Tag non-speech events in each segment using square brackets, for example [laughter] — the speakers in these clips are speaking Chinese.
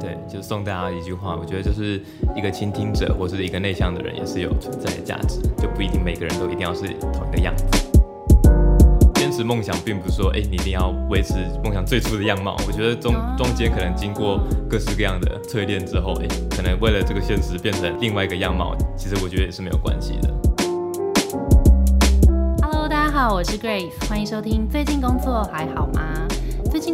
对，就送大家一句话，我觉得就是一个倾听者或是一个内向的人也是有存在的价值，就不一定每个人都一定要是同一个样子。坚持梦想，并不是说，哎，你一定要维持梦想最初的样貌。我觉得中中间可能经过各式各样的淬炼之后，哎，可能为了这个现实变成另外一个样貌，其实我觉得也是没有关系的。Hello，大家好，我是 Grace，欢迎收听。最近工作还好吗？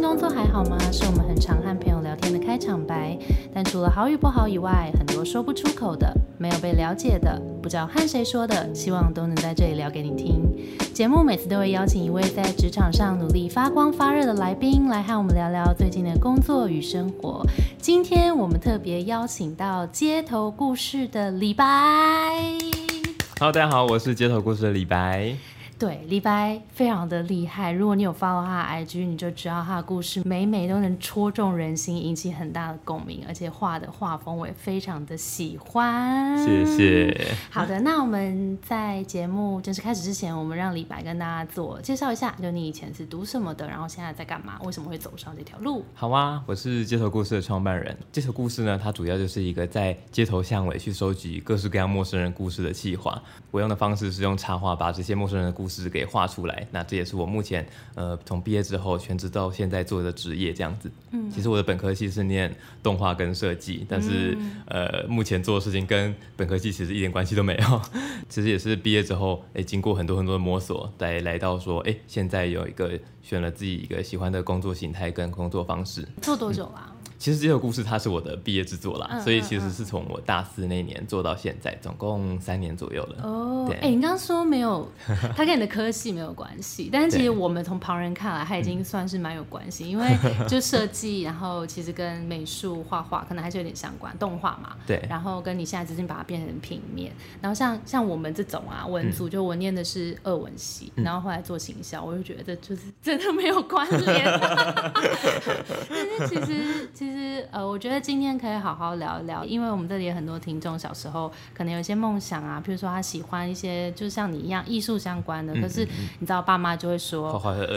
工作还好吗？是我们很常和朋友聊天的开场白。但除了好与不好以外，很多说不出口的、没有被了解的、不知道和谁说的，希望都能在这里聊给你听。节目每次都会邀请一位在职场上努力发光发热的来宾，来和我们聊聊最近的工作与生活。今天我们特别邀请到街头故事的李白。Hello，大家好，我是街头故事的李白。对李白非常的厉害，如果你有 follow 他的 IG，你就知道他的故事每每都能戳中人心，引起很大的共鸣，而且画的画风我也非常的喜欢。谢谢。好的，那我们在节目正式开始之前，我们让李白跟大家自我介绍一下，就你以前是读什么的，然后现在在干嘛，为什么会走上这条路？好啊，我是街头故事的创办人。街头故事呢，它主要就是一个在街头巷尾去收集各式各样陌生人故事的计划。我用的方式是用插画把这些陌生人的故事给画出来，那这也是我目前呃从毕业之后全职到现在做的职业这样子。嗯，其实我的本科系是念动画跟设计，但是呃目前做的事情跟本科系其实一点关系都没有。[laughs] 其实也是毕业之后，哎，经过很多很多的摸索，才来到说，哎，现在有一个选了自己一个喜欢的工作形态跟工作方式。做多久啦？其实这个故事它是我的毕业制作啦，所以其实是从我大四那年做到现在，总共三年左右了。哦，对，哎，你刚刚说没有，[laughs] 它跟你的科系没有关系，[laughs] 但是其实我们从旁人看来，它已经算是蛮有关系，因为就设计，然后其实跟美术画画可能还是有点相关，动画嘛。对。然后跟你现在只是把它变成平面，然后像像我们这种啊文组，就我念的是二文系，然后后来做行销，我就觉得就是真的没有关联。[laughs] 但是其实其实呃，我觉得今天可以好好聊一聊，因为我们这里有很多听众，小时候可能有一些梦想啊，譬如说他喜欢一些，就像你一样艺术相关的，可是你知道爸妈就会说，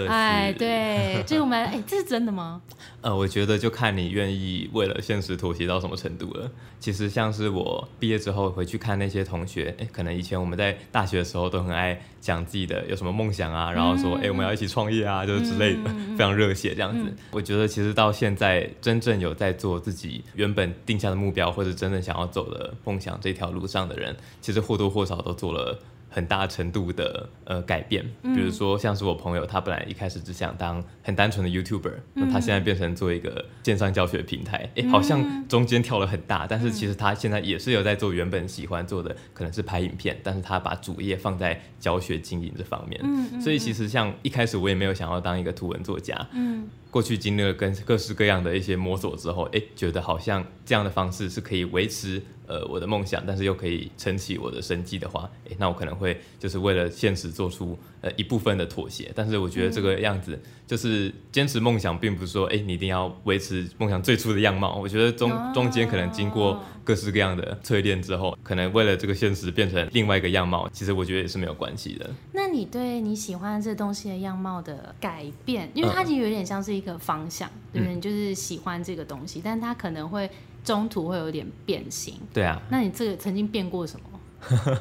哎，对，这个我们哎，这是真的吗？[laughs] 呃，我觉得就看你愿意为了现实妥协到什么程度了。其实像是我毕业之后回去看那些同学，哎，可能以前我们在大学的时候都很爱讲自己的有什么梦想啊，然后说，哎，我们要一起创业啊，就是之类的，非常热血这样子。我觉得其实到现在真正有在做自己原本定下的目标，或者真正想要走的梦想这条路上的人，其实或多或少都做了。很大程度的呃改变，比如说像是我朋友，他本来一开始只想当很单纯的 YouTuber，那他现在变成做一个线上教学平台，哎，好像中间跳了很大，但是其实他现在也是有在做原本喜欢做的，可能是拍影片，但是他把主业放在教学经营这方面，嗯，所以其实像一开始我也没有想要当一个图文作家，嗯。过去经历了跟各式各样的一些摸索之后，哎，觉得好像这样的方式是可以维持呃我的梦想，但是又可以撑起我的生计的话，哎，那我可能会就是为了现实做出呃一部分的妥协。但是我觉得这个样子就是坚持梦想，并不是说哎你一定要维持梦想最初的样貌。我觉得中中间可能经过各式各样的淬炼之后，可能为了这个现实变成另外一个样貌，其实我觉得也是没有关系的。那你对你喜欢这东西的样貌的改变，因为它其实有点像是一个方向，对不对？你就是喜欢这个东西，但它可能会中途会有点变形。对啊，那你这个曾经变过什么？[laughs]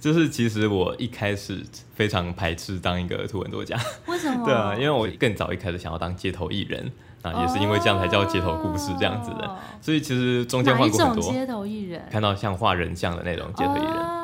就是其实我一开始非常排斥当一个图文作家。为什么？[laughs] 对啊，因为我更早一开始想要当街头艺人啊，也是因为这样才叫街头故事这样子的。所以其实中间换过很多街头艺人，看到像画人像的那种街头艺人。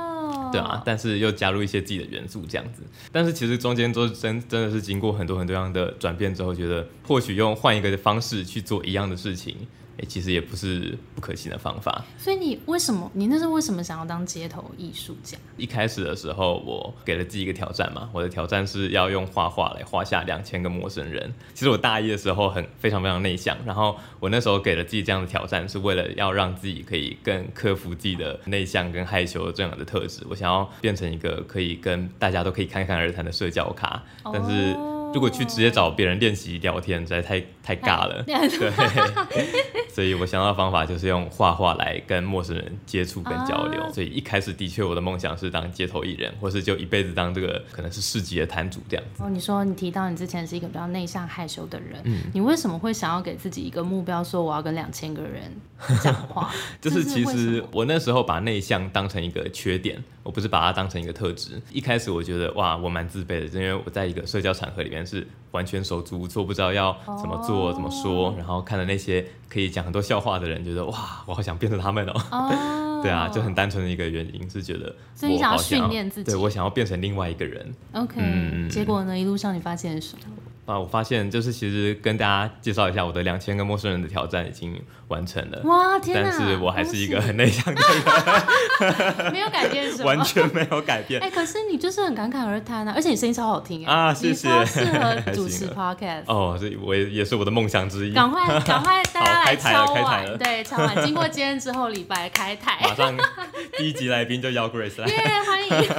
对啊，但是又加入一些自己的元素这样子，但是其实中间都真真的是经过很多很多样的转变之后，觉得或许用换一个方式去做一样的事情。哎，其实也不是不可行的方法。所以你为什么？你那时候为什么想要当街头艺术家？一开始的时候，我给了自己一个挑战嘛。我的挑战是要用画画来画下两千个陌生人。其实我大一的时候很非常非常内向，然后我那时候给了自己这样的挑战，是为了要让自己可以更克服自己的内向跟害羞这样的特质。我想要变成一个可以跟大家都可以侃侃而谈的社交咖，但是。如果去直接找别人练习聊天，实在太太尬了。对，[laughs] 所以我想到的方法就是用画画来跟陌生人接触跟交流。啊所以一开始的确我的梦想是当街头艺人，或是就一辈子当这个可能是市集的摊主这样子。哦，你说你提到你之前是一个比较内向害羞的人，嗯你为什么会想要给自己一个目标，说我要跟两千个人讲话？[laughs] 就是其实我那时候把内向当成一个缺点，我不是把它当成一个特质。一开始我觉得哇，我蛮自卑的，因为我在一个社交场合里面是完全手足无措，不知道要怎么做、哦怎么说，然后看了那些可以讲很多笑话的人，觉得哇，我好想变成他们哦。哦，[laughs] 对啊，就很单纯的一个原因是觉得所以你想要训练自己对我想要变成另外一个人。OK、嗯结果呢？一路上你发现了什么？啊，我发现就是其实跟大家介绍一下，我的两千个陌生人的挑战已经完成了。哇，天呐！但是我还是一个很内向的人，[laughs] 喜没有改变什么，[laughs] 完全没有改变哎、。可是你就是很感慨而谈啊，而且你声音超好听哎啊谢谢超适合 [laughs] 主持 podcast。哦，这我也也是我的梦想之一。赶快赶快，大家来开台了敲碗，对，敲碗。经过今天之后，礼拜开台，马上第一集来宾就邀 Grace 来。耶，欢迎，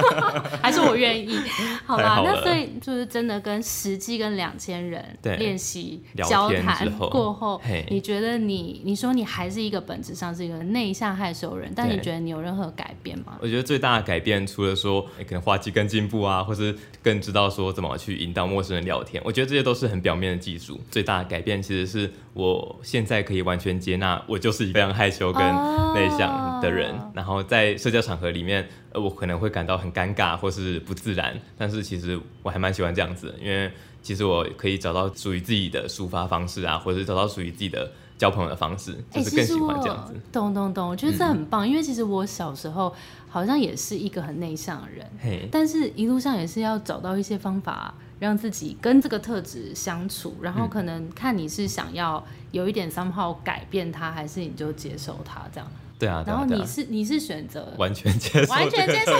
还是我愿意。好吧，那所以就是真的跟实际跟两千人练习交谈过后，你觉得你你说你还是一个本质上是一个内向害羞人，但你觉得你有任何改变吗？我觉得最大的改变，除了说、诶可能话技更进步啊，或是更知道说怎么去引导陌生人聊天，我觉得这些都是很表面的技术。最大的改变其实是我现在可以完全接纳我就是一个非常害羞跟哦内向的人，然后在社交场合里面，呃，我可能会感到很尴尬或是不自然，但是其实我还蛮喜欢这样子，因为其实我可以找到属于自己的抒发方式啊，或者是找到属于自己的交朋友的方式，哎、就是更喜欢这样子。嗯懂懂懂，我觉得这很棒，因为其实我小时候好像也是一个很内向的人，嘿，但是一路上也是要找到一些方法，让自己跟这个特质相处，然后可能看你是想要有一点 somehow 改变它，还是你就接受它这样。对啊，然后你是你是选择，完全接受完全接受。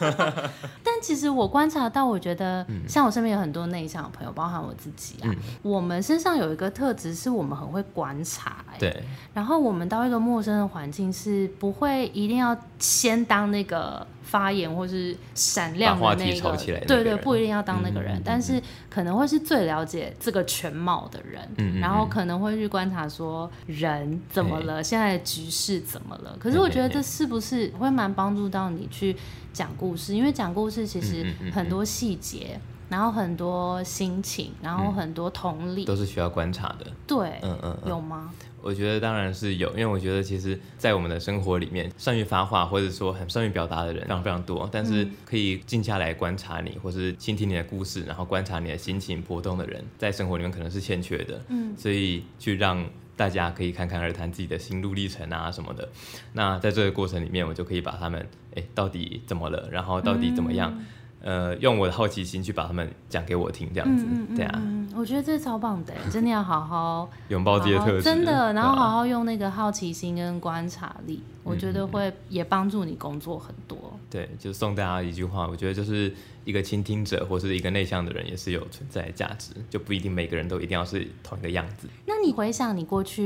[laughs] 但其实我观察到，我觉得嗯。像我身边有很多内向的朋友，包含我自己啊，我们身上有一个特质是我们很会观察、欸，对，然后我们到一个陌生的环境是不会一定要先当那个发言或是闪亮的那个，题炒起来的那个对对，不一定要当那个人，但是可能会是最了解这个全貌的人，嗯嗯然后嗯。可能会去观察说人怎么了，现在的局势怎么了。可是我觉得这是不是会蛮帮助到你去讲故事？因为讲故事其实很多细节。然后很多心情，然后很多同理，都是需要观察的。对，嗯嗯嗯，有吗？我觉得当然是有，因为我觉得其实，在我们的生活里面，善于发话或者说很善于表达的人非常非常多，但是可以静下来观察你，或是倾听你的故事，然后观察你的心情波动的人，在生活里面可能是欠缺的。嗯，所以去让大家可以侃侃而谈自己的心路历程啊什么的。那在这个过程里面，我就可以把他们，哎，到底怎么了，然后到底怎么样，呃，用我的好奇心去把他们讲给我听，这样子，嗯嗯对啊，嗯，我觉得这超棒的，[laughs] 真的要好好拥抱这些好好特质，真的，然后好好用那个好奇心跟观察力，我觉得会也帮助你工作很多。对，就送大家一句话，我觉得就是一个倾听者或是一个内向的人也是有存在的价值，就不一定每个人都一定要是同一个样子。那你回想你过去，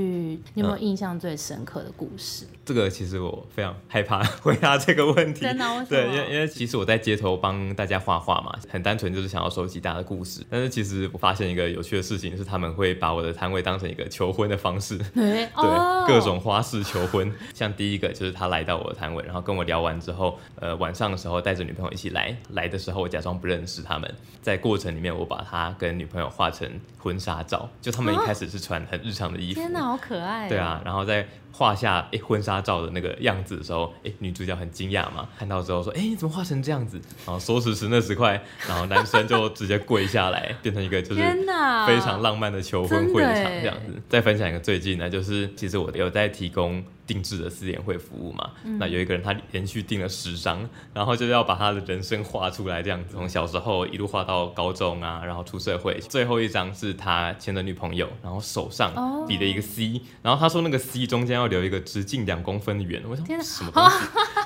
你有没有嗯印象最深刻的故事？这个其实我非常害怕回答这个问题，[laughs] 真的为什么对，因为因为其实我在街头帮大家画画嘛，很单纯就是想要收集大家的故事。但是其实我发现一个有趣的事情是，他们会把我的摊位当成一个求婚的方式，[laughs] 对，对，哦各种花式求婚。像第一个就是他来到我的摊位，然后跟我聊完之后，呃，晚上的时候带着女朋友一起来，来的时候我假装不认识他们，在过程里面我把他跟女朋友画成婚纱照，就他们一开始是穿很日常的衣服，天哪，好可爱、哦对，啊，然后在画下诶婚纱照的那个样子的时候，诶女主角很惊讶嘛，看到之后说，诶你怎么画成这样子？然后说时迟那时快，然后男生就直接跪下来，变成一个就是 [laughs] 非常浪漫的求婚会场这样子。再分享一个最近呢，就是其实我有在提供定制的私联会服务嘛。嗯那有一个人他连续订了十张，然后就是要把他的人生画出来，这样子从小时候一路画到高中啊，然后出社会。最后一张是他牵的女朋友，然后手上哦比了一个 C，、然后他说那个 C 中间要留一个直径两公分的圆，我想什么东西？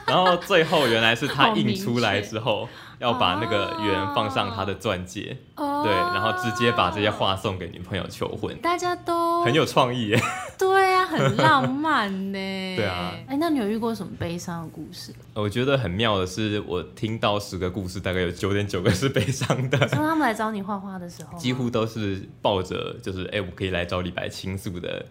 然后最后原来是他 [laughs] 印出来之后。要把那个圆放上他的钻戒，哦对，然后直接把这些画送给女朋友求婚，大家都很有创意耶。[laughs] 对啊，很浪漫呢。[laughs] 对啊哎，那你有遇过什么悲伤的故事？我觉得很妙的是，我听到十个故事，大概有九点九个是悲伤的，[laughs] 当他们来找你画画的时候吗，几乎都是抱着就是哎、我可以来找李白倾诉的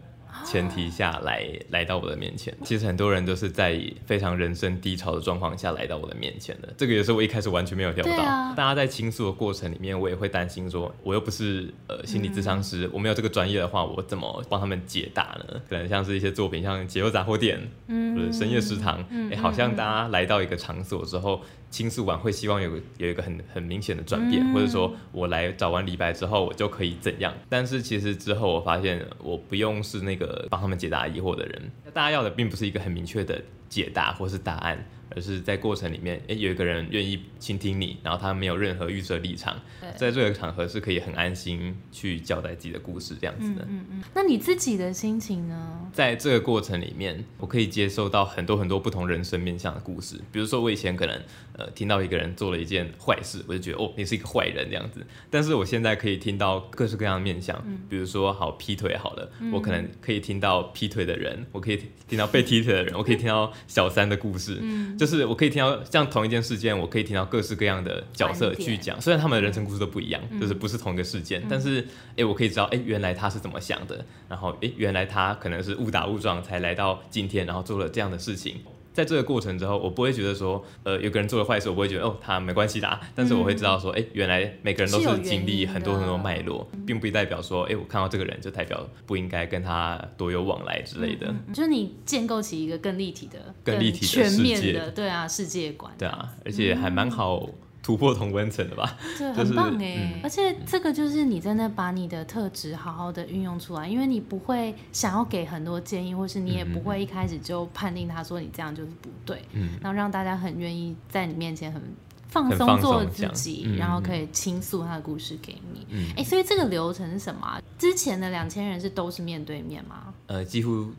前提下来来到我的面前。其实很多人都是在非常人生低潮的状况下来到我的面前的，这个也是我一开始完全没有料到。啊、大家在倾诉的过程里面，我也会担心说，我又不是呃心理咨商师，我没有这个专业的话，我怎么帮他们解答呢？可能像是一些作品，像解忧杂货店，嗯，或者深夜食堂，哎，好像大家来到一个场所之后。倾诉完会希望有有一个很很明显的转变，或者说我来找完李白之后我就可以怎样？但是其实之后我发现我不用是那个帮他们解答疑惑的人，大家要的并不是一个很明确的解答或是答案。而是在过程里面，哎，有一个人愿意倾听你，然后他没有任何预设立场，在这个场合是可以很安心去交代自己的故事这样子的。嗯嗯。那你自己的心情呢？在这个过程里面，我可以接受到很多很多不同人生面向的故事。比如说，我以前可能呃听到一个人做了一件坏事，我就觉得哦，你是一个坏人这样子。但是我现在可以听到各式各样的面相，比如说好劈腿好了，我可能可以听到劈腿的人，我可以听到被踢腿的人，我可以听到小三的故事。嗯。就是我可以听到像同一件事件，我可以听到各式各样的角色去讲，虽然他们的人生故事都不一样，就是不是同一个事件，但是哎，我可以知道哎，原来他是怎么想的，然后哎，原来他可能是误打误撞才来到今天，然后做了这样的事情。在这个过程之后，我不会觉得说，呃，有个人做了坏事，我不会觉得哦，他没关系的。啊但是我会知道说，哎，原来每个人都是经历很多很多脉络，并不代表说，哎，我看到这个人就代表不应该跟他多有往来之类的。就是你建构起一个更立体的、更立体、全面的，对啊，世界观。对啊，而且还蛮好。突破同温层的吧，[laughs] 对，很棒哎！而且这个就是你真的把你的特质好好的运用出来，因为你不会想要给很多建议，或是你也不会一开始就判定他说你这样就是不对，嗯，然后让大家很愿意在你面前很放松做自己，然后可以倾诉他的故事给你。哎，所以这个流程是什么？之前的两千人是都是面对面吗？呃，几乎，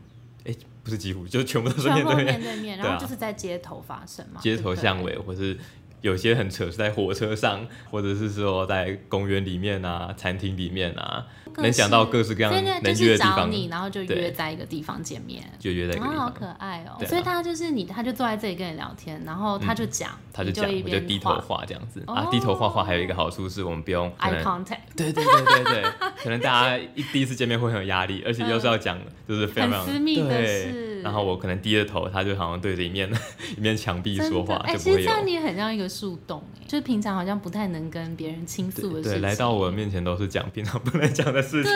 哎，不是几乎，就全部都是面对面对面，然后就是在街头发生嘛，街头巷尾或是。有些很扯，是在火车上，[laughs] 或者是说在公园里面啊，餐厅里面啊。能想到各式各样能约的地方，你然后就约在一个地方见面，就约在一个地方，好可爱哦。所以他就是你，他就坐在这里跟你聊天，然后他就讲，他就讲，我就低头画。这样子。啊。低头画画还有一个好处是我们不用 eye contact，对对对对对，可能大家一 [laughs] 第一次见面会很有压力，而且又是要讲就是非常非常私密的事，然后我可能低着头，他就好像对着一面 [laughs] 一面墙壁说话，哎，其实这样你很像一个树洞，哎，就是平常好像不太能跟别人倾诉的事情，来到我面前都是讲平常不能讲的事情。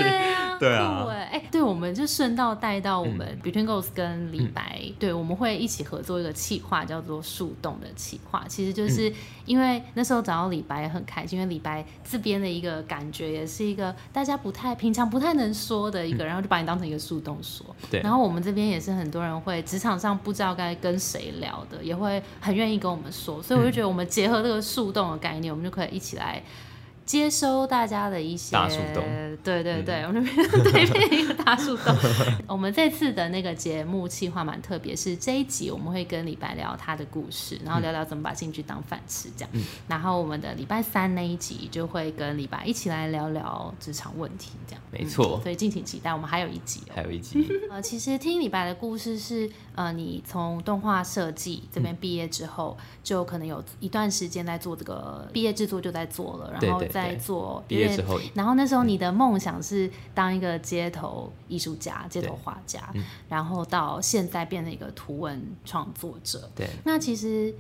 对啊 [laughs] 对，哎，对，我们就顺道带到我们 Between Ghosts 跟李白，对，我们会一起合作一个企划，叫做树洞的企划。其实就是因为那时候找到李白很开心，因为李白这边的一个感觉也是一个大家不太平常不太能说的一个，然后就把你当成一个树洞说。对，然后我们这边也是很多人会职场上不知道该跟谁聊的，也会很愿意跟我们说，所以我就觉得我们结合这个树洞的概念，我们就可以一起来。接收大家的一些，大树洞，对对对，我们这边对面一个大树洞。[laughs] 我们这次的那个节目计划蛮特别，是这一集我们会跟李白聊他的故事，然后聊聊怎么把兴趣当饭吃这样。然后我们的礼拜三那一集就会跟李白一起来聊聊职场问题这样。没错，所以敬请期待，我们还有一集，还有一集。[laughs] 呃，其实听李白的故事是，呃，你从动画设计这边毕业之后，就可能有一段时间在做这个毕业制作，就在做了，然后在。做毕业之后，然后那时候你的梦想是当一个街头艺术家、街头画家，然后到现在变成一个图文创作者。对，那其实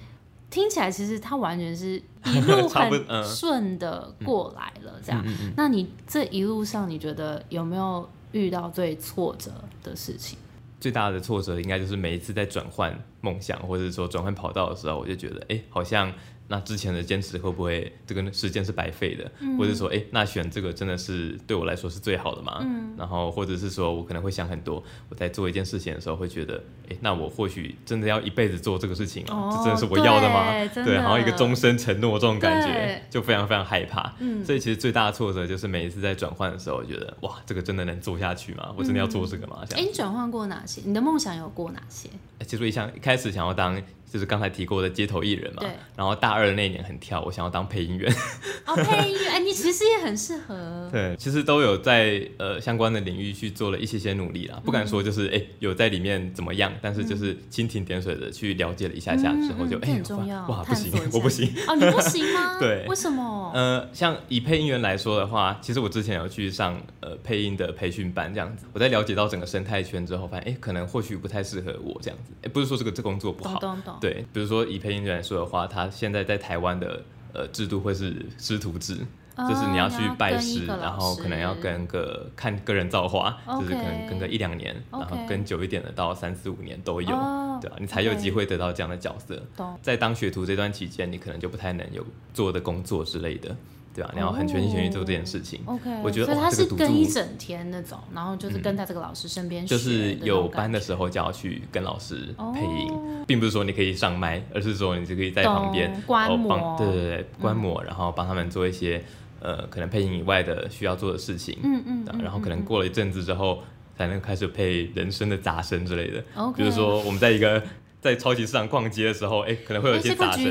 听起来，其实他完全是 [laughs] 一路很顺的过来了。这样，那你这一路上，你觉得有没有遇到最挫折的事情？最大的挫折应该就是每一次在转换梦想，或者说转换跑道的时候，我就觉得，哎，好像。那之前的坚持会不会这个时间是白费的？或者说，哎，那选这个真的是对我来说是最好的吗？然后，或者是说我可能会想很多，我在做一件事情的时候会觉得，哎，那我或许真的要一辈子做这个事情啊？这真的是我要的吗？对，然后一个终身承诺这种感觉，就非常非常害怕。嗯所以其实最大的挫折就是每一次在转换的时候，我觉得哇，这个真的能做下去吗？我真的要做这个吗？哎，你转换过哪些？你的梦想有过哪些？其实我一想一开始想要当就是刚才提过的街头艺人嘛对，然后大二的那一年很跳，我想要当配音员。[laughs] 哦，配音员，哎，你其实也很适合。[laughs] 对，其实都有在呃相关的领域去做了一些些努力啦，不敢说就是哎、有在里面怎么样，但是就是蜻蜓点水的去了解了一下下之后就，哎、很重要，哇哇不行 [laughs] 我不行。哦，你不行吗？对为什么？呃，像以配音员来说的话，其实我之前有去上呃配音的培训班，这样子，我在了解到整个生态圈之后，发现哎、可能或许不太适合我这样子，哎、不是说这个这工作不好，懂懂懂。对，比如说以配音员来说的话，他现在在台湾的呃制度会是师徒制，哦就是你要去拜师，然后可能要跟个看个人造化，就是可能跟个一两年，然后跟久一点的到三四五年都有，哦对啊，你才有机会得到这样的角色。在当学徒这段期间，你可能就不太能有做的工作之类的，对啊，然后很全心全意做这件事情。OK，我觉得他是跟一整天那种，然后就是跟在这个老师身边学就是有班的时候就要去跟老师配音，哦并不是说你可以上麦，而是说你就可以在旁边观哦摩帮对对对观摩，然后帮他们做一些呃可能配音以外的需要做的事情，嗯嗯然后可能过了一阵子之后才能开始配人声的杂声之类的，OK。比如说我们在一个在超级市场逛街的时候，哎，可能会有一些杂声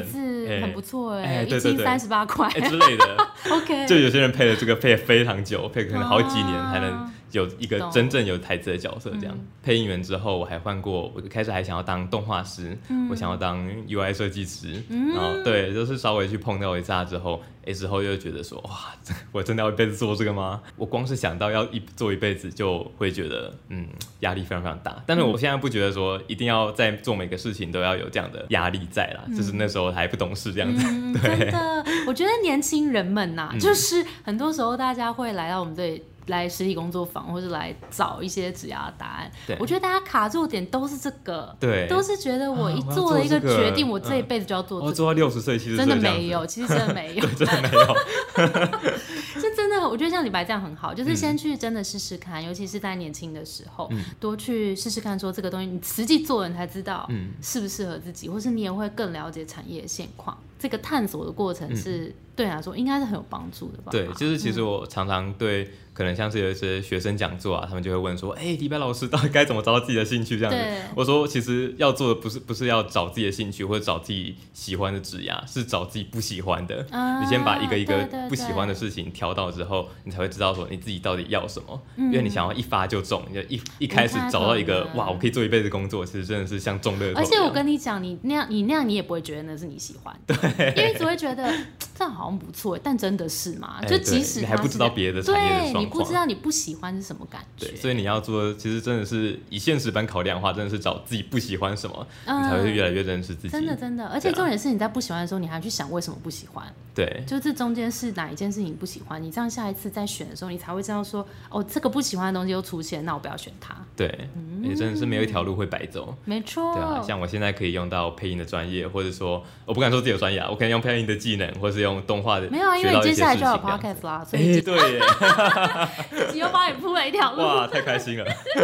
很不错哎哎，一斤三十八块哎之类的。[laughs] OK，就有些人配了这个配了非常久，配可能好几年才能啊有一个真正有台词的角色。这样、嗯配音员之后，我还换过，我一开始还想要当动画师，嗯我想要当 UI 设计师，然后对，就是稍微去碰到一下之后，哎，之后又觉得说，哇，[laughs] 我真的要一辈子做这个吗？我光是想到要一做一辈子，就会觉得嗯压力非常非常大。但是我现在不觉得说一定要在做每个事情都要有这样的压力在啦，就是那时候还不懂事这样子。嗯，[laughs] 真的，我觉得年轻人们呐、嗯就是很多时候大家会来到我们这里。来实体工作坊，或是来找一些指压的答案。我觉得大家卡住点都是这个，对都是觉得我一做了一个决定，我这一嗯辈子就要做哦，这个。做到六十岁、其实真的没有，其实真的没 [laughs] 有，真的没有。[laughs] 是真的。我觉得像李白这样很好，嗯就是先去真的试试看，尤其是在年轻的时候，多去试试看，说这个东西你实际做了，你才知道嗯适不适合自己，或是你也会更了解产业现况。这个探索的过程是、对你来说应该是很有帮助的吧？嗯对，就是其实我常常对，可能像是有一些学生讲座啊，他们就会问说，哎、李白老师到底该怎么找到自己的兴趣这样对子？我说，其实要做的不是不是要找自己的兴趣或者找自己喜欢的职业，是找自己不喜欢的。啊你先把一个一个不喜欢的事情挑到之后，你才会知道说你自己到底要什么。嗯因为你想要一发就中，你就一一开始找到一个哇，我可以做一辈子工作，其实真的是像中乐透。而且我跟你讲，你那样你那样你也不会觉得那是你喜欢，对，因为只会觉得 [tsk] 这样好像不错，但真的是吗？哎就即使对你还不知道别的产业的对，你不知道你不喜欢是什么感觉，对，所以你要做，其实真的是以现实版考量的话，真的是找自己不喜欢什么，嗯你才会越来越认识自己。真的真的，而且重点是你在不喜欢的时候，你还去想为什么不喜欢，对就这中间是哪一件事情不喜欢，你这样下一次再选的时候，你才会知道说，哦，这个不喜欢的东西又出现，那我不要选它。对，也真的是没有一条路会白走。没错，对啊，像我现在可以用到配音的专业，或者说我不敢说自己有专业啊，我可以用配音的技能，或是用动画的没有啊，因为你接下来就要 podcast 啦，所哎、以对 [laughs] 又帮你铺了一条路。哇，太开心了，[laughs]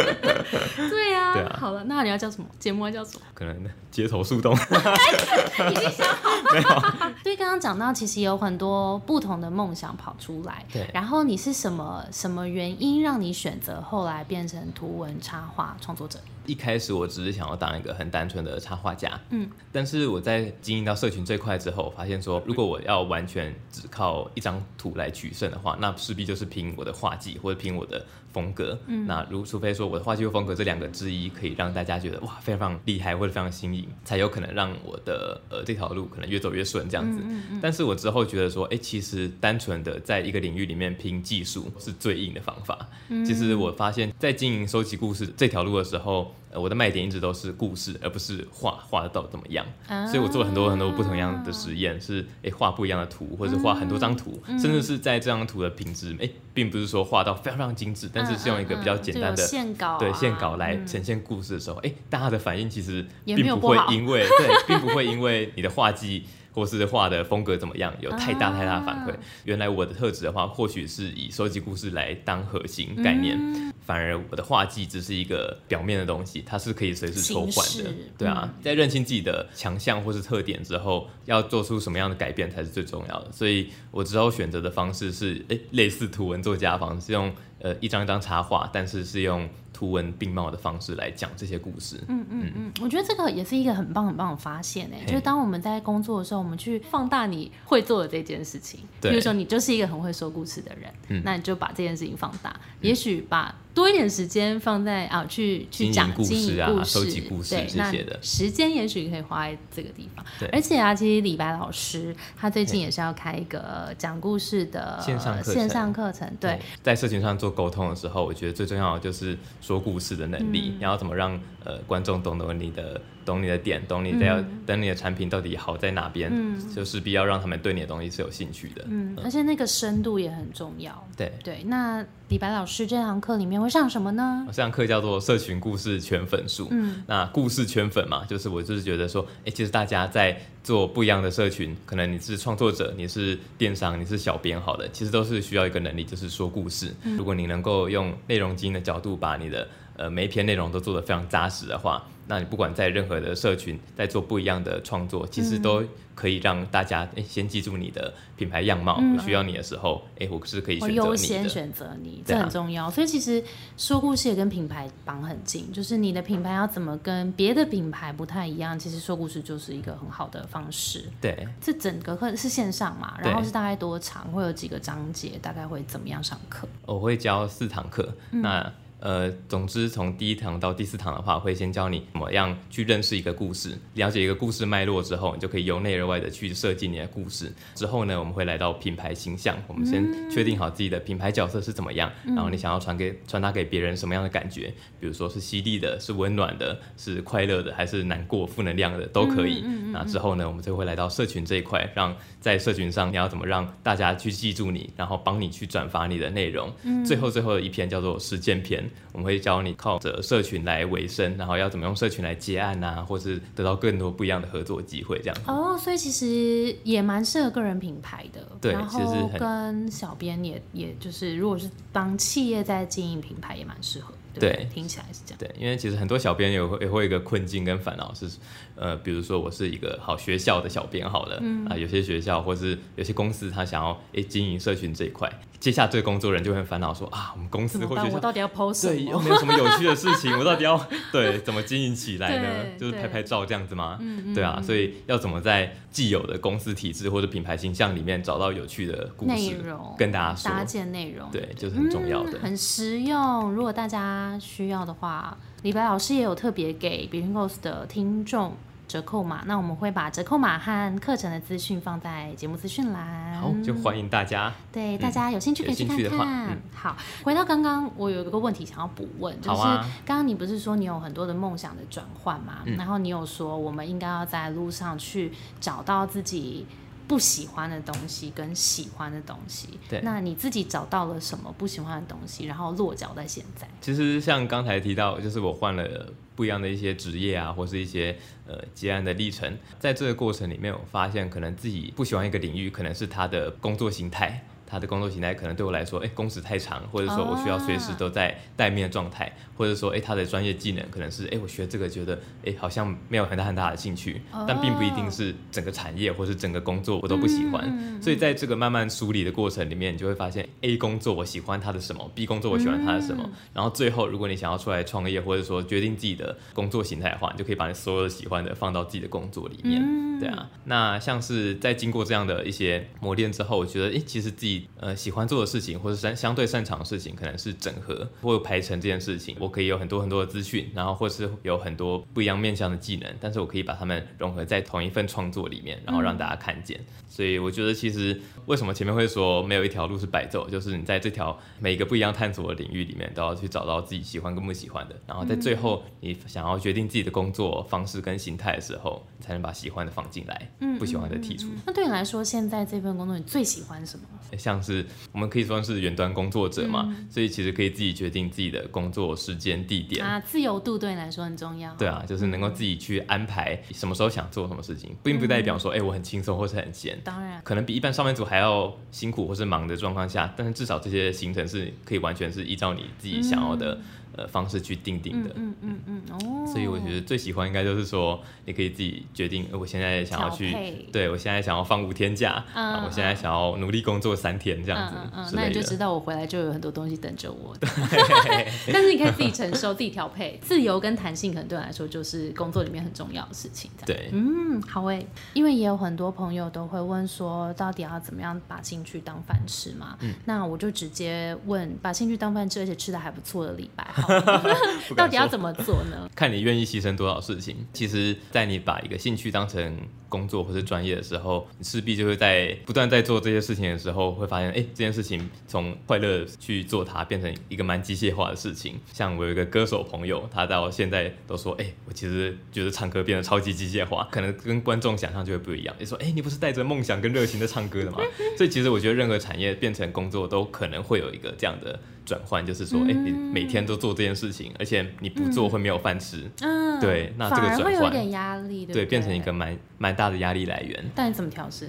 对呀、对啊好了，那你要叫什么？节目要叫什么？可能街头速动，[laughs] 已经想好了。对，刚刚讲到，其实有很多不同的梦想跑出来。对然后你是什么什么原因让你选择后来变成图文插画创作者？一开始我只是想要当一个很单纯的插画家，嗯，但是我在经营到社群这块之后，发现说，如果我要完全只靠一张图来取胜的话，那势必就是凭我的画技或者凭我的风格。嗯，那如除非说我的画技或风格这两个之一可以让大家觉得哇非常非常厉害或者非常新颖，才有可能让我的呃这条路可能越走越顺这样子。但是我之后觉得说，哎、其实单纯的在一个领域里面拼技术是最硬的方法。其实我发现，在经营收集故事这条路的时候，呃，我的卖点一直都是故事，而不是画画的到怎么样。啊所以我做了很多很多不同样的实验，是诶画不一样的图，或者画很多张图，甚至是在这张图的品质，诶，并不是说画到非常非常精致，但是是用一个比较简单的嗯嗯嗯线稿、啊，对线稿来嗯。呈现故事的时候，哎、大家的反应其实并不会因为对，并不会因为你的画技或是画的风格怎么样有太大啊太大的反馈。原来我的特质的话，或许是以收集故事来当核心概念，嗯反而我的画技只是一个表面的东西，它是可以随时抽换的。对啊，在认清自己的强项或是特点之后，要做出什么样的改变才是最重要的。所以我之后选择的方式是，哎、类似图文作家的方式，用呃一张一张插画，但是是用图文并茂的方式来讲这些故事。嗯嗯嗯，我觉得这个也是一个很棒很棒的发现诶，就是当我们在工作的时候，我们去放大你会做的这件事情，比如说你就是一个很会说故事的人，那你就把这件事情放大，也许把。多一点时间放在啊，去去讲故事啊，收集故事这些的。时间也许可以花在这个地方。对，而且啊，其实李白老师他最近也是要开一个讲故事的线上线上课程。对，在社群上做沟通的时候，我觉得最重要的就是说故事的能力。然后怎么让呃观众懂得你的？懂你的点，懂你的要等你的产品到底好在哪边，就势必要让他们对你的东西是有兴趣的。嗯，而且那个深度也很重要。对对，那李白老师这堂课里面会上什么呢？这堂课叫做社群故事圈粉术。嗯，那故事圈粉嘛，就是我就是觉得说，哎，其实大家在做不一样的社群，可能你是创作者，你是电商，你是小编，好的，其实都是需要一个能力，就是说故事。如果你能够用内容经营的角度，把你的呃每一篇内容都做得非常扎实的话。那你不管在任何的社群，在做不一样的创作，其实都可以让大家诶先记住你的品牌样貌。需要你的时候，哎，我是可以选择你的。优先选择你，这很重要。所以其实说故事也跟品牌绑很近，就是你的品牌要怎么跟别的品牌不太一样，其实说故事就是一个很好的方式。对，这整个课是线上嘛，然后是大概多长？会有几个章节？大概会怎么样上课？我会教四堂课。那呃，总之从第一堂到第四堂的话，会先教你怎么样去认识一个故事，了解一个故事脉络之后，你就可以由内而外的去设计你的故事。之后呢，我们会来到品牌形象，我们先确定好自己的品牌角色是怎么样，然后你想要传给传达给别人什么样的感觉，比如说是犀利的，是温暖的，是快乐的，还是难过、负能量的都可以。那之后呢，我们就会来到社群这一块，让在社群上你要怎么让大家去记住你，然后帮你去转发你的内容。最后最后的一篇叫做实践篇。我们会教你靠着社群来维生，然后要怎么用社群来接案啊，或是得到更多不一样的合作机会，这样。哦，所以其实也蛮适合个人品牌的。对，然后跟小编也也就是，如果是帮企业在经营品牌，也蛮适合。对，听起来是这样。对，因为其实很多小编有也会一个困境跟烦恼是，呃，比如说我是一个好学校的小编，好了，啊，有些学校或是有些公司他想要诶经营社群这一块，接下这个工作人就会烦恼说啊，我们公司或学校到底要 post 对，有没有什么有趣的事情？[laughs] 我到底要对怎么经营起来呢？就是拍拍照这样子吗？对啊，所以要怎么在既有的公司体制或者品牌形象里面找到有趣的故事，跟大家说搭建内容，对，就是很重要的，很实用。如果大家需要的话，李白老师也有特别给 b e a t i n g o s 的听众折扣码，那我们会把折扣码和课程的资讯放在节目资讯栏。好，就欢迎大家。对，大家有兴趣可以去看看。好，回到刚刚，我有一个问题想要补问，就是刚刚你不是说你有很多的梦想的转换嘛？然后你有说我们应该要在路上去找到自己。不喜欢的东西跟喜欢的东西，对，那你自己找到了什么不喜欢的东西，然后落脚在现在？其实像刚才提到，就是我换了不一样的一些职业啊，或是一些呃结案的历程，在这个过程里面，我发现可能自己不喜欢一个领域，可能是他的工作形态。他的工作形态可能对我来说，哎，工时太长，或者说我需要随时都在待命的状态，或者说，哎，他的专业技能可能是，哎，我学这个觉得，哎，好像没有很大很大的兴趣，但并不一定是整个产业或是整个工作我都不喜欢。所以在这个慢慢梳理的过程里面，你就会发现，A 工作我喜欢他的什么，B 工作我喜欢他的什么，然后最后如果你想要出来创业，或者说决定自己的工作形态的话，你就可以把你所有的喜欢的放到自己的工作里面，对啊。那像是在经过这样的一些磨练之后，我觉得，哎，其实自己呃喜欢做。的事情，或是相相对擅长的事情，可能是整合或排成这件事情。我可以有很多很多的资讯，然后或是有很多不一样面向的技能，但是我可以把它们融合在同一份创作里面，然后让大家看见。所以我觉得，其实为什么前面会说没有一条路是白走，就是你在这条每一个不一样探索的领域里面，都要去找到自己喜欢跟不喜欢的，然后在最后你想要决定自己的工作方式跟形态的时候，才能把喜欢的放进来，嗯不喜欢的剔除。那对你来说，现在这份工作你最喜欢什么？像是我们。可以说是远端工作者嘛，所以其实可以自己决定自己的工作时间、地点啊，自由度对你来说很重要。对啊，就是能够自己去安排什么时候想做什么事情，并不代表说，哎，我很轻松或是很闲。当然，可能比一般上班族还要辛苦或是忙的状况下，但是至少这些行程是可以完全是依照你自己想要的。呃方式去定定的。嗯嗯嗯哦，所以我觉得最喜欢应该就是说，你可以自己决定，呃我现在想要去，对我现在想要放五天假，嗯啊，我现在想要努力工作三天这样子嗯那你就知。道我回来就有很多东西等着我。[laughs] [laughs] 但是你可以自己承受、自己调配，自由跟弹性可能对我来说就是工作里面很重要的事情。对，嗯，好诶，因为也有很多朋友都会问说，到底要怎么样把兴趣当饭吃嘛？嗯那我就直接问，把兴趣当饭吃，而且吃的还不错的李白，[laughs] [laughs] 到底要怎么做呢？看你愿意牺牲多少事情。其实，在你把一个兴趣当成工作或是专业的时候，你势必就会在不断在做这些事情的时候，会发现，哎、这件事情从快乐去做它，变成一个蛮机械化的事情。像我有一个歌手朋友，他到现在都说，哎、我其实觉得唱歌变得超级机械化，[laughs] 可能跟观众想象就会不一样。你说，哎、你不是带着梦想跟热情在唱歌的吗？所以其实我觉得任何产业变成工作，都可能会有一个这样的转换，就是说，哎、你每天都做这件事情，而且你不做会没有饭吃。嗯，对那这个转换会有点压力，对对，变成一个。蛮蛮大的压力来源。但你怎么调试？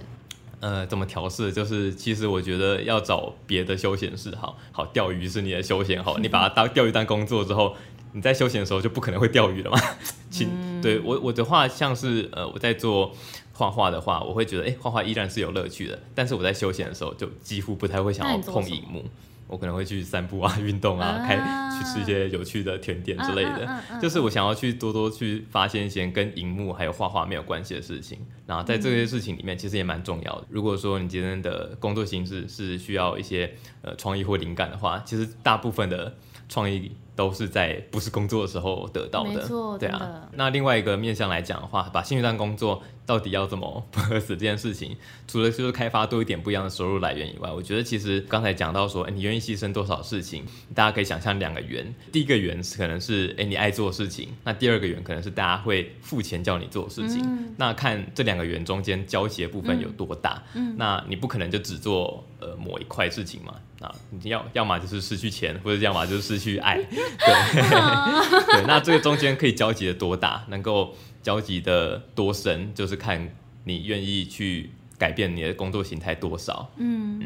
呃，怎么调试？就是其实我觉得要找别的休闲嗜好。好，钓鱼是你的休闲好，你把它当钓鱼当工作之后，你在休闲的时候就不可能会钓鱼了嘛。[laughs] 请、嗯对我我的话，像是呃我在做画画的话，我会觉得哎、诶画画依然是有乐趣的，但是我在休闲的时候就几乎不太会想要碰荧幕。我可能会去散步啊、[laughs] 运动啊、啊开去吃一些有趣的甜点之类的。就是我想要去多多去发现一些跟荧幕还有画画没有关系的事情，然后在这些事情里面，其实也蛮重要的。如果说你今天的工作形式是需要一些呃创意或灵感的话，其实大部分的创意都是在不是工作的时候得到的。对啊。那另外一个面向来讲的话，把兴趣当工作到底要怎么不合死这件事情，除了就是开发多一点不一样的收入来源以外，我觉得其实刚才讲到说，哎，你愿意牺牲多少事情，大家可以想象两个圆，第一个圆是可能是哎你爱做的事情，那第二个圆可能是大家会付钱叫你做的事情。嗯那看这两个圆中间交集的部分有多大，嗯那你不可能就只做呃某一块事情嘛。那你要要么就是失去钱，或者要么就是失去爱，对 [laughs] 对。那这个中间可以交集的多大，能够交集的多深，就是看你愿意去改变你的工作形态多少。嗯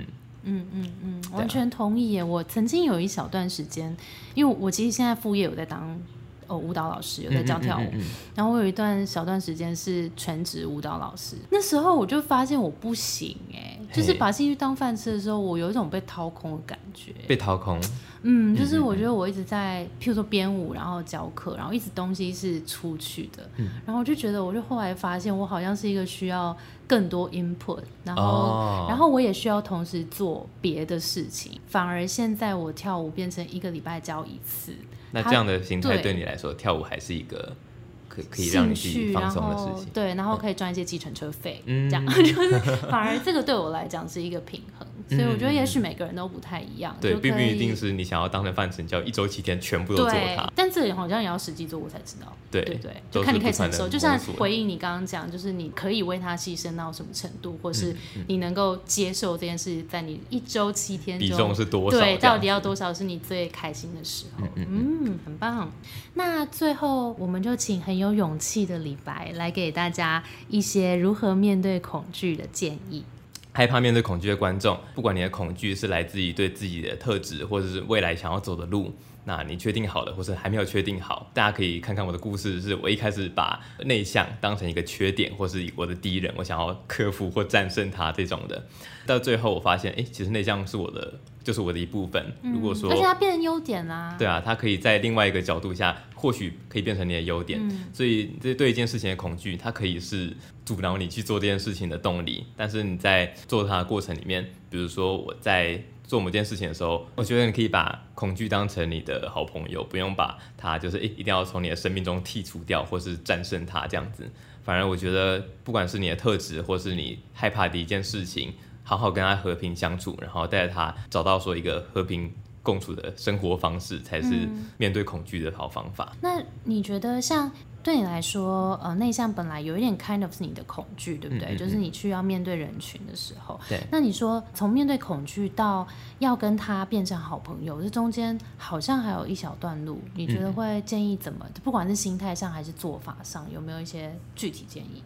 嗯嗯嗯，嗯完全同意耶。我曾经有一小段时间，因为我其实现在副业有在当哦舞蹈老师，有在教跳舞，嗯嗯嗯。嗯然后我有一段小段时间是全职舞蹈老师。那时候我就发现我不行哎，就是把兴趣当饭吃的时候，我有一种被掏空的感觉。被掏空，嗯，就是我觉得我一直在，譬如说编舞，然后教课，然后一直东西是出去的，嗯。然后我就觉得，我就后来发现，我好像是一个需要更多 input，然后、哦。然后我也需要同时做别的事情，反而现在我跳舞变成一个礼拜教一次，它那这样的形态对对你来说，跳舞还是一个可可以让你自己兴趣，然放松的后事情。对，然后可以赚一些计程车费，嗯这样就是反而这个对我来讲是一个平衡，[laughs] 所以我觉得也许每个人都不太一样，对，就并不一定是你想要当成饭吃，你就要一周七天全部都做对它。，但这里好像也要实际做我才知道。对对对，就看你可以承受。就像回应你刚刚讲，就是你可以为他牺牲到什么程度，或是嗯你能够接受这件事，在你一周七天比中重是多少？对，到底要多少是你最开心的时候？嗯嗯很棒。那最后，我们就请很有勇气的李白来给大家一些如何面对恐惧的建议。害怕面对恐惧的观众，不管你的恐惧是来自于对自己的特质，或者是未来想要走的路，那你确定好了，或是还没有确定好，大家可以看看我的故事。是我一开始把内向当成一个缺点，或是我的敌人，我想要克服或战胜它这种的。到最后我发现，哎、其实内向是我的，就是我的一部分。如果说嗯而且它变成优点啦。对啊，它可以在另外一个角度下，或许可以变成你的优点。嗯所以这对一件事情的恐惧，它可以是阻挠你去做这件事情的动力。但是你在做它的过程里面，比如说我在做某件事情的时候，我觉得你可以把恐惧当成你的好朋友，不用把它就是诶一定要从你的生命中剔除掉，或是战胜它这样子。反而我觉得，不管是你的特质，或是你害怕的一件事情，好好跟他和平相处，然后带着他找到说一个和平共处的生活方式，才是嗯面对恐惧的好方法。那你觉得像对你来说，呃，内向本来有一点 kind of 是你的恐惧，对不对？嗯嗯就是你去要面对人群的时候，对那你说从面对恐惧到要跟他变成好朋友，这中间好像还有一小段路，你觉得嗯会建议怎么？不管是心态上还是做法上，有没有一些具体建议？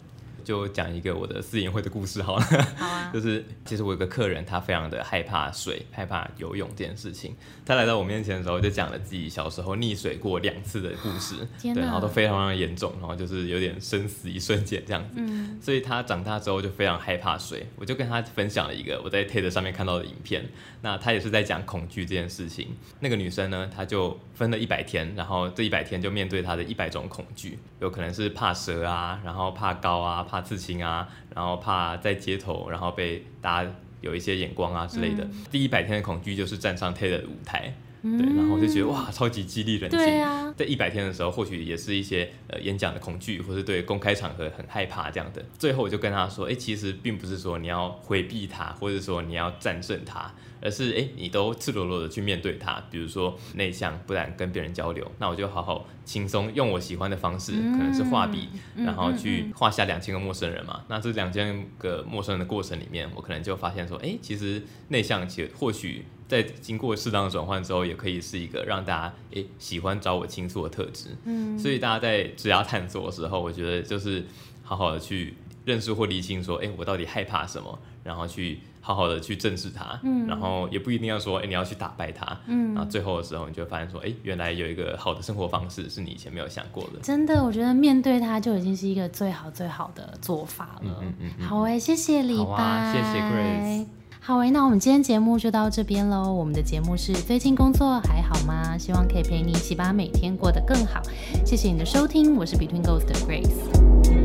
就讲一个我的私营会的故事好了。好啊，[laughs] 就是其实我有个客人，他非常的害怕水，害怕游泳这件事情。他来到我面前的时候，就讲了自己小时候溺水过两次的故事，对，然后都非常非常严重，然后就是有点生死一瞬间这样子。嗯所以他长大之后就非常害怕水，我就跟他分享了一个我在 TED 上面看到的影片。那他也是在讲恐惧这件事情。那个女生呢，她就分了一百天，然后这一百天就面对她的一百种恐惧，有可能是怕蛇啊，然后怕高啊，怕刺青啊，然后怕在街头然后被大家有一些眼光啊之类的。第一百天的恐惧就是站上 TED 的舞台，嗯对，然后我就觉得哇，超级激励人心。对啊，在一百天的时候，或许也是一些呃演讲的恐惧，或是对公开场合很害怕这样的。最后我就跟他说，哎、其实并不是说你要回避它，或者说你要战胜它，而是哎、诶你都赤裸裸的去面对它。比如说内向，不敢跟别人交流，那我就好好轻松用我喜欢的方式，可能是画笔，嗯然后去画下两千个陌生人嘛。那这两千个陌生人的过程里面，我可能就发现说，哎、其实内向其实或许。在经过适当的转换之后，也可以是一个让大家诶、喜欢找我倾诉的特质。嗯所以大家在职涯探索的时候，我觉得就是好好的去认识或理清，说，哎、我到底害怕什么，然后去好好的去正视它，嗯然后也不一定要说，哎、你要去打败它，嗯然后最后的时候，你就会发现说，哎、原来有一个好的生活方式是你以前没有想过的。真的，我觉得面对它就已经是一个最好最好的做法了。嗯嗯嗯嗯好哎，谢谢李白，谢谢 Grace 好诶，那我们今天节目就到这边喽。我们的节目是最近工作还好吗？希望可以陪你一起把每天过得更好。谢谢你的收听，我是 Between Ghost 的 Grace。